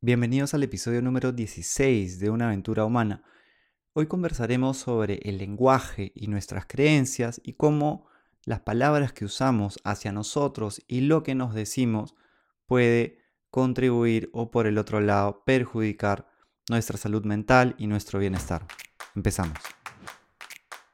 Bienvenidos al episodio número 16 de Una aventura humana. Hoy conversaremos sobre el lenguaje y nuestras creencias y cómo las palabras que usamos hacia nosotros y lo que nos decimos puede contribuir o por el otro lado perjudicar nuestra salud mental y nuestro bienestar. Empezamos.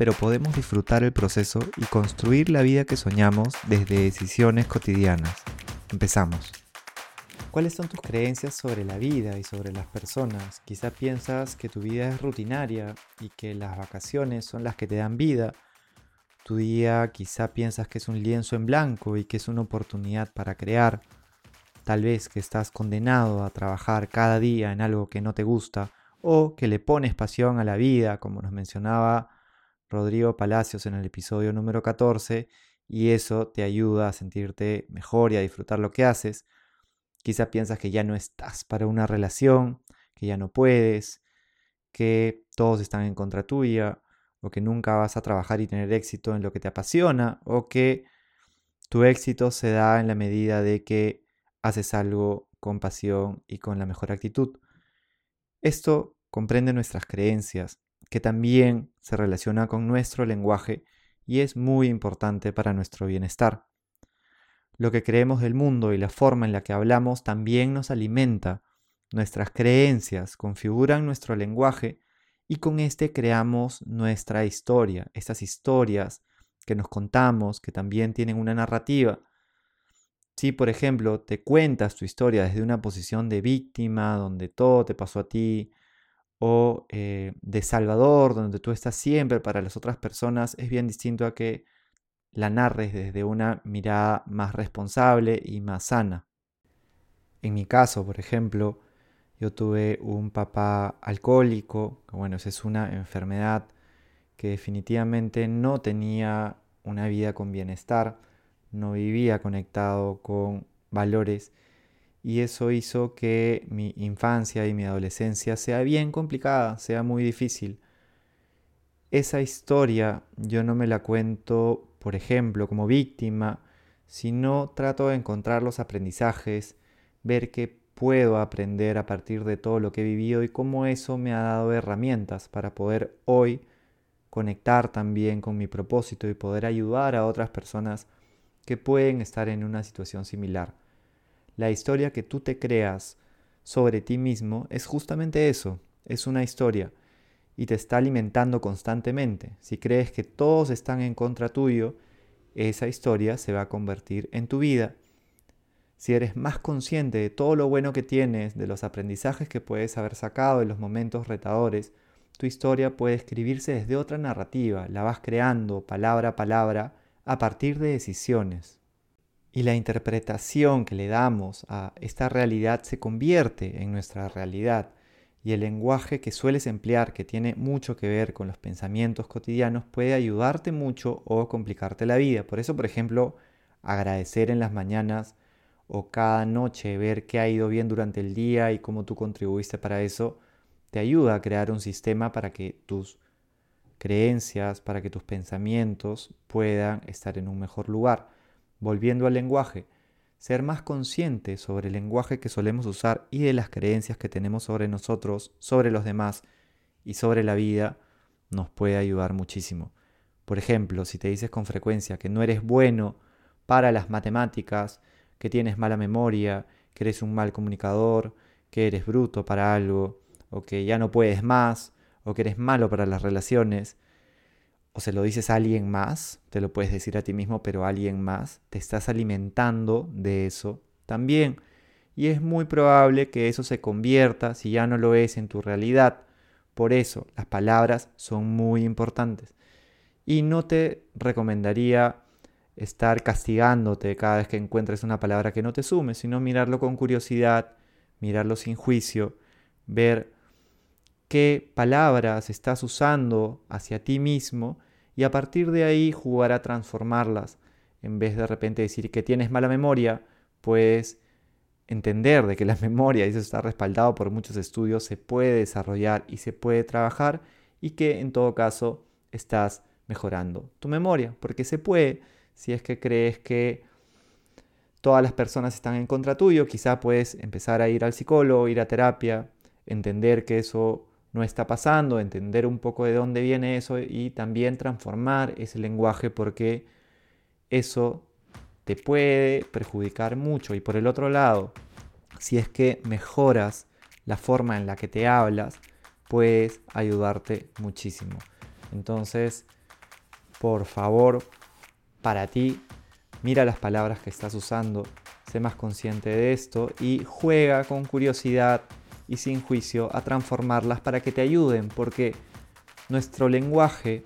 pero podemos disfrutar el proceso y construir la vida que soñamos desde decisiones cotidianas. Empezamos. ¿Cuáles son tus creencias sobre la vida y sobre las personas? Quizá piensas que tu vida es rutinaria y que las vacaciones son las que te dan vida. Tu día quizá piensas que es un lienzo en blanco y que es una oportunidad para crear. Tal vez que estás condenado a trabajar cada día en algo que no te gusta o que le pones pasión a la vida, como nos mencionaba Rodrigo Palacios en el episodio número 14 y eso te ayuda a sentirte mejor y a disfrutar lo que haces. Quizá piensas que ya no estás para una relación, que ya no puedes, que todos están en contra tuya, o que nunca vas a trabajar y tener éxito en lo que te apasiona, o que tu éxito se da en la medida de que haces algo con pasión y con la mejor actitud. Esto comprende nuestras creencias, que también se relaciona con nuestro lenguaje y es muy importante para nuestro bienestar. Lo que creemos del mundo y la forma en la que hablamos también nos alimenta. Nuestras creencias configuran nuestro lenguaje y con este creamos nuestra historia, estas historias que nos contamos, que también tienen una narrativa. Si, por ejemplo, te cuentas tu historia desde una posición de víctima, donde todo te pasó a ti, o eh, de Salvador, donde tú estás siempre para las otras personas, es bien distinto a que la narres desde una mirada más responsable y más sana. En mi caso, por ejemplo, yo tuve un papá alcohólico, que bueno, esa es una enfermedad que definitivamente no tenía una vida con bienestar, no vivía conectado con valores y eso hizo que mi infancia y mi adolescencia sea bien complicada, sea muy difícil. Esa historia yo no me la cuento, por ejemplo, como víctima, sino trato de encontrar los aprendizajes, ver qué puedo aprender a partir de todo lo que he vivido y cómo eso me ha dado herramientas para poder hoy conectar también con mi propósito y poder ayudar a otras personas que pueden estar en una situación similar. La historia que tú te creas sobre ti mismo es justamente eso, es una historia y te está alimentando constantemente. Si crees que todos están en contra tuyo, esa historia se va a convertir en tu vida. Si eres más consciente de todo lo bueno que tienes, de los aprendizajes que puedes haber sacado de los momentos retadores, tu historia puede escribirse desde otra narrativa, la vas creando palabra a palabra a partir de decisiones y la interpretación que le damos a esta realidad se convierte en nuestra realidad y el lenguaje que sueles emplear que tiene mucho que ver con los pensamientos cotidianos puede ayudarte mucho o complicarte la vida. Por eso, por ejemplo, agradecer en las mañanas o cada noche ver qué ha ido bien durante el día y cómo tú contribuiste para eso, te ayuda a crear un sistema para que tus creencias, para que tus pensamientos puedan estar en un mejor lugar. Volviendo al lenguaje, ser más consciente sobre el lenguaje que solemos usar y de las creencias que tenemos sobre nosotros, sobre los demás y sobre la vida nos puede ayudar muchísimo. Por ejemplo, si te dices con frecuencia que no eres bueno para las matemáticas, que tienes mala memoria, que eres un mal comunicador, que eres bruto para algo, o que ya no puedes más, o que eres malo para las relaciones, se lo dices a alguien más, te lo puedes decir a ti mismo, pero alguien más, te estás alimentando de eso también. Y es muy probable que eso se convierta, si ya no lo es, en tu realidad. Por eso, las palabras son muy importantes. Y no te recomendaría estar castigándote cada vez que encuentres una palabra que no te sume, sino mirarlo con curiosidad, mirarlo sin juicio, ver qué palabras estás usando hacia ti mismo y a partir de ahí jugar a transformarlas. En vez de repente decir que tienes mala memoria, puedes entender de que la memoria, y eso está respaldado por muchos estudios, se puede desarrollar y se puede trabajar y que en todo caso estás mejorando tu memoria, porque se puede, si es que crees que todas las personas están en contra tuyo, quizá puedes empezar a ir al psicólogo, ir a terapia, entender que eso no está pasando, entender un poco de dónde viene eso y también transformar ese lenguaje porque eso te puede perjudicar mucho. Y por el otro lado, si es que mejoras la forma en la que te hablas, puedes ayudarte muchísimo. Entonces, por favor, para ti, mira las palabras que estás usando, sé más consciente de esto y juega con curiosidad y sin juicio a transformarlas para que te ayuden, porque nuestro lenguaje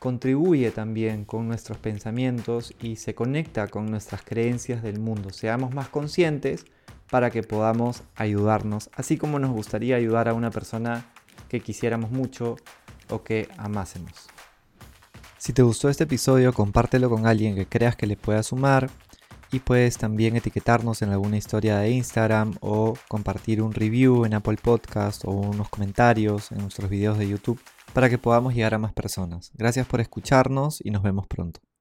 contribuye también con nuestros pensamientos y se conecta con nuestras creencias del mundo. Seamos más conscientes para que podamos ayudarnos, así como nos gustaría ayudar a una persona que quisiéramos mucho o que amásemos. Si te gustó este episodio, compártelo con alguien que creas que le pueda sumar y puedes también etiquetarnos en alguna historia de Instagram o compartir un review en Apple Podcast o unos comentarios en nuestros videos de YouTube para que podamos llegar a más personas. Gracias por escucharnos y nos vemos pronto.